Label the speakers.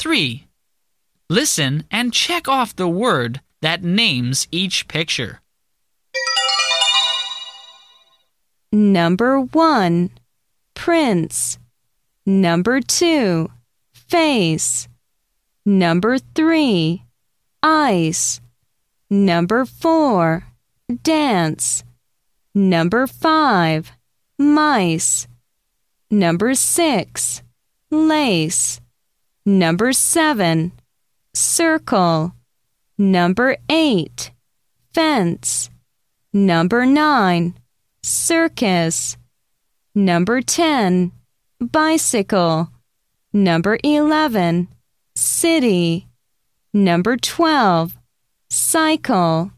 Speaker 1: 3. Listen and check off the word that names each picture.
Speaker 2: Number 1. Prince. Number 2. Face. Number 3. Ice. Number 4. Dance. Number 5. Mice. Number 6. Lace. Number 7. Circle. Number 8. Fence. Number 9. Circus. Number 10. Bicycle. Number 11. City. Number 12. Cycle.